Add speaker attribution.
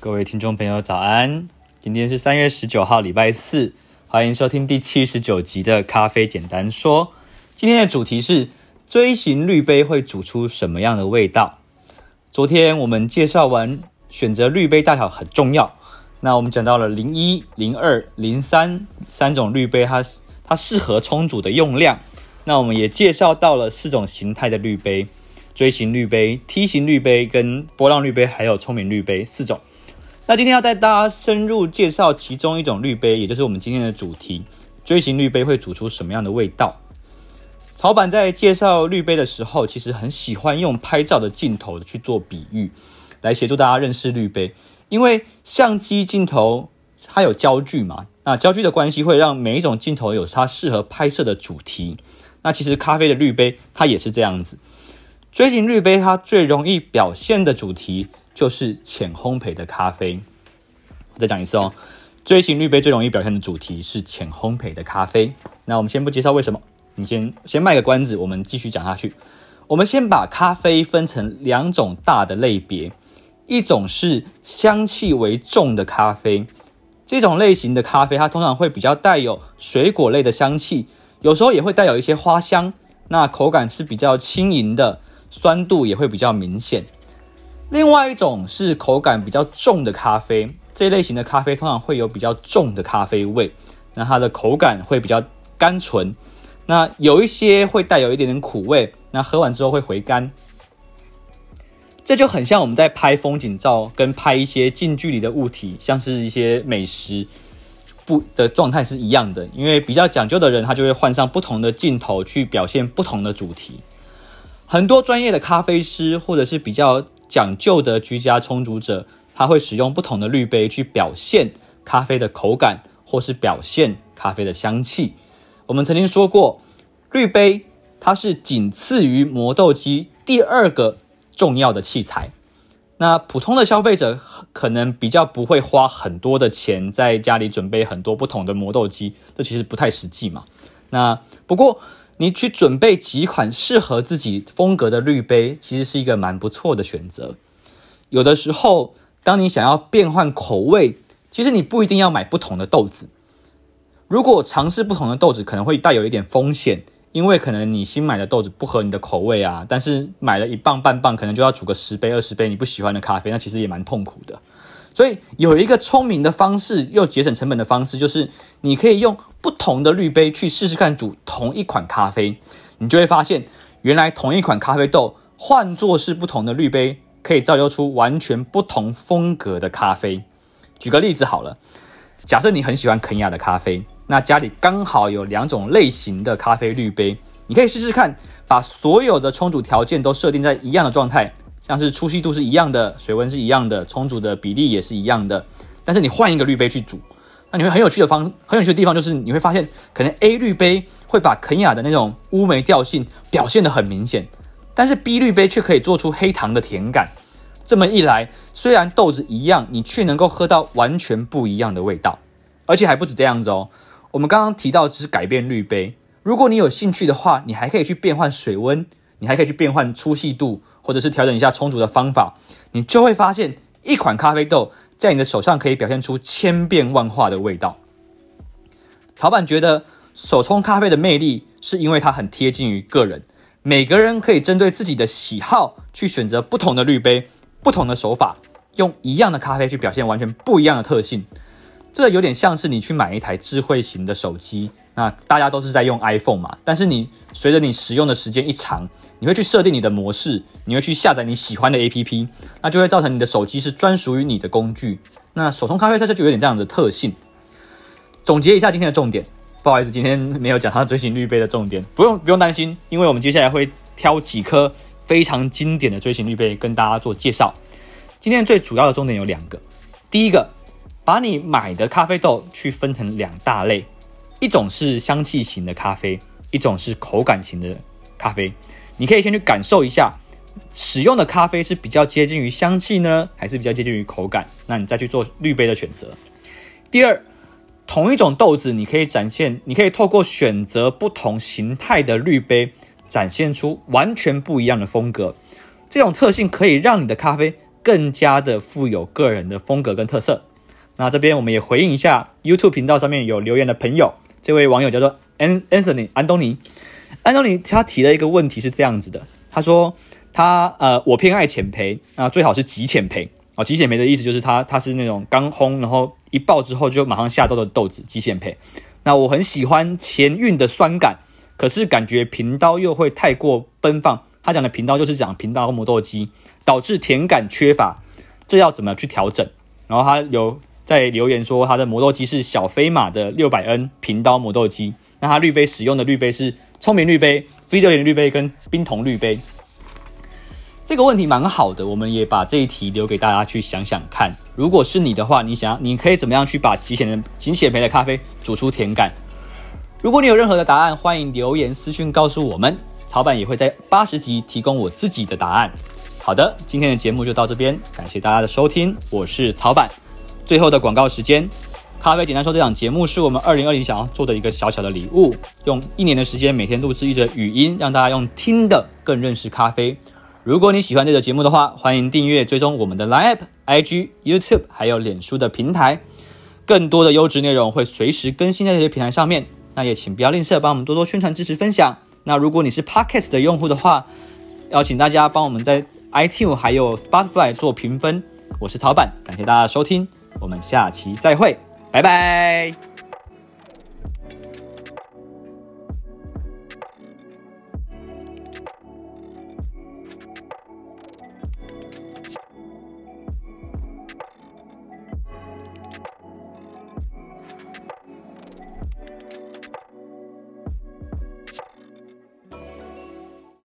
Speaker 1: 各位听众朋友，早安！今天是三月十九号，礼拜四，欢迎收听第七十九集的《咖啡简单说》。今天的主题是：锥形滤杯会煮出什么样的味道？昨天我们介绍完选择滤杯大小很重要，那我们讲到了零一、零二、零三三种滤杯，它它适合冲煮的用量。那我们也介绍到了四种形态的滤杯：锥形滤杯、梯形滤杯、跟波浪滤杯，还有聪明滤杯四种。那今天要带大家深入介绍其中一种滤杯，也就是我们今天的主题：锥形滤杯会煮出什么样的味道？草板在介绍滤杯的时候，其实很喜欢用拍照的镜头去做比喻，来协助大家认识滤杯。因为相机镜头它有焦距嘛，那焦距的关系会让每一种镜头有它适合拍摄的主题。那其实咖啡的滤杯它也是这样子，锥形滤杯它最容易表现的主题。就是浅烘焙的咖啡。再讲一次哦，锥形滤杯最容易表现的主题是浅烘焙的咖啡。那我们先不介绍为什么，你先先卖个关子，我们继续讲下去。我们先把咖啡分成两种大的类别，一种是香气为重的咖啡，这种类型的咖啡它通常会比较带有水果类的香气，有时候也会带有一些花香。那口感是比较轻盈的，酸度也会比较明显。另外一种是口感比较重的咖啡，这类型的咖啡通常会有比较重的咖啡味，那它的口感会比较甘醇，那有一些会带有一点点苦味，那喝完之后会回甘。这就很像我们在拍风景照跟拍一些近距离的物体，像是一些美食不的状态是一样的，因为比较讲究的人，他就会换上不同的镜头去表现不同的主题。很多专业的咖啡师或者是比较讲究的居家冲煮者，他会使用不同的滤杯去表现咖啡的口感，或是表现咖啡的香气。我们曾经说过，滤杯它是仅次于磨豆机第二个重要的器材。那普通的消费者可能比较不会花很多的钱在家里准备很多不同的磨豆机，这其实不太实际嘛。那不过，你去准备几款适合自己风格的滤杯，其实是一个蛮不错的选择。有的时候，当你想要变换口味，其实你不一定要买不同的豆子。如果尝试不同的豆子，可能会带有一点风险，因为可能你新买的豆子不合你的口味啊。但是买了一磅半磅，可能就要煮个十杯二十杯你不喜欢的咖啡，那其实也蛮痛苦的。所以有一个聪明的方式，又节省成本的方式，就是你可以用不同的滤杯去试试看煮同一款咖啡，你就会发现，原来同一款咖啡豆换作是不同的滤杯，可以造就出完全不同风格的咖啡。举个例子好了，假设你很喜欢肯亚的咖啡，那家里刚好有两种类型的咖啡滤杯，你可以试试看，把所有的冲煮条件都设定在一样的状态。像是粗细度是一样的，水温是一样的，冲煮的比例也是一样的，但是你换一个滤杯去煮，那你会很有趣的方，很有趣的地方就是你会发现，可能 A 滤杯会把肯亚的那种乌梅调性表现得很明显，但是 B 滤杯却可以做出黑糖的甜感。这么一来，虽然豆子一样，你却能够喝到完全不一样的味道，而且还不止这样子哦。我们刚刚提到只是改变滤杯，如果你有兴趣的话，你还可以去变换水温，你还可以去变换粗细度。或者是调整一下冲煮的方法，你就会发现一款咖啡豆在你的手上可以表现出千变万化的味道。曹板觉得手冲咖啡的魅力是因为它很贴近于个人，每个人可以针对自己的喜好去选择不同的滤杯、不同的手法，用一样的咖啡去表现完全不一样的特性。这有点像是你去买一台智慧型的手机。那大家都是在用 iPhone 嘛，但是你随着你使用的时间一长，你会去设定你的模式，你会去下载你喜欢的 APP，那就会造成你的手机是专属于你的工具。那手冲咖啡它就有点这样的特性。总结一下今天的重点，不好意思，今天没有讲到锥形滤杯的重点，不用不用担心，因为我们接下来会挑几颗非常经典的锥形滤杯跟大家做介绍。今天最主要的重点有两个，第一个，把你买的咖啡豆去分成两大类。一种是香气型的咖啡，一种是口感型的咖啡。你可以先去感受一下，使用的咖啡是比较接近于香气呢，还是比较接近于口感？那你再去做滤杯的选择。第二，同一种豆子，你可以展现，你可以透过选择不同形态的滤杯，展现出完全不一样的风格。这种特性可以让你的咖啡更加的富有个人的风格跟特色。那这边我们也回应一下 YouTube 频道上面有留言的朋友，这位网友叫做 Anthony 安东尼，安东尼他提了一个问题是这样子的，他说他呃我偏爱浅焙，那最好是极浅焙哦，极浅焙的意思就是它它是那种刚烘，然后一爆之后就马上下豆的豆子，极浅焙。那我很喜欢前韵的酸感，可是感觉平刀又会太过奔放。他讲的平刀就是讲平刀磨豆机，导致甜感缺乏，这要怎么去调整？然后他有在留言说，他的磨豆机是小飞马的六百 N 平刀磨豆机，那他滤杯使用的滤杯是聪明滤杯、飞德联滤杯跟冰桶滤杯。这个问题蛮好的，我们也把这一题留给大家去想想看。如果是你的话，你想你可以怎么样去把极浅的极浅焙的咖啡煮出甜感？如果你有任何的答案，欢迎留言私讯告诉我们。草板也会在八十集提供我自己的答案。好的，今天的节目就到这边，感谢大家的收听，我是草板。最后的广告时间，咖啡简单说，这档节目是我们二零二零想要做的一个小小的礼物，用一年的时间每天录制一则语音，让大家用听的更认识咖啡。如果你喜欢这个节目的话，欢迎订阅追踪我们的 Line App、IG、YouTube 还有脸书的平台，更多的优质内容会随时更新在这些平台上面。那也请不要吝啬，帮我们多多宣传、支持、分享。那如果你是 Podcast 的用户的话，邀请大家帮我们在 iTune 还有 Spotify 做评分。我是曹板，感谢大家的收听，我们下期再会，拜拜。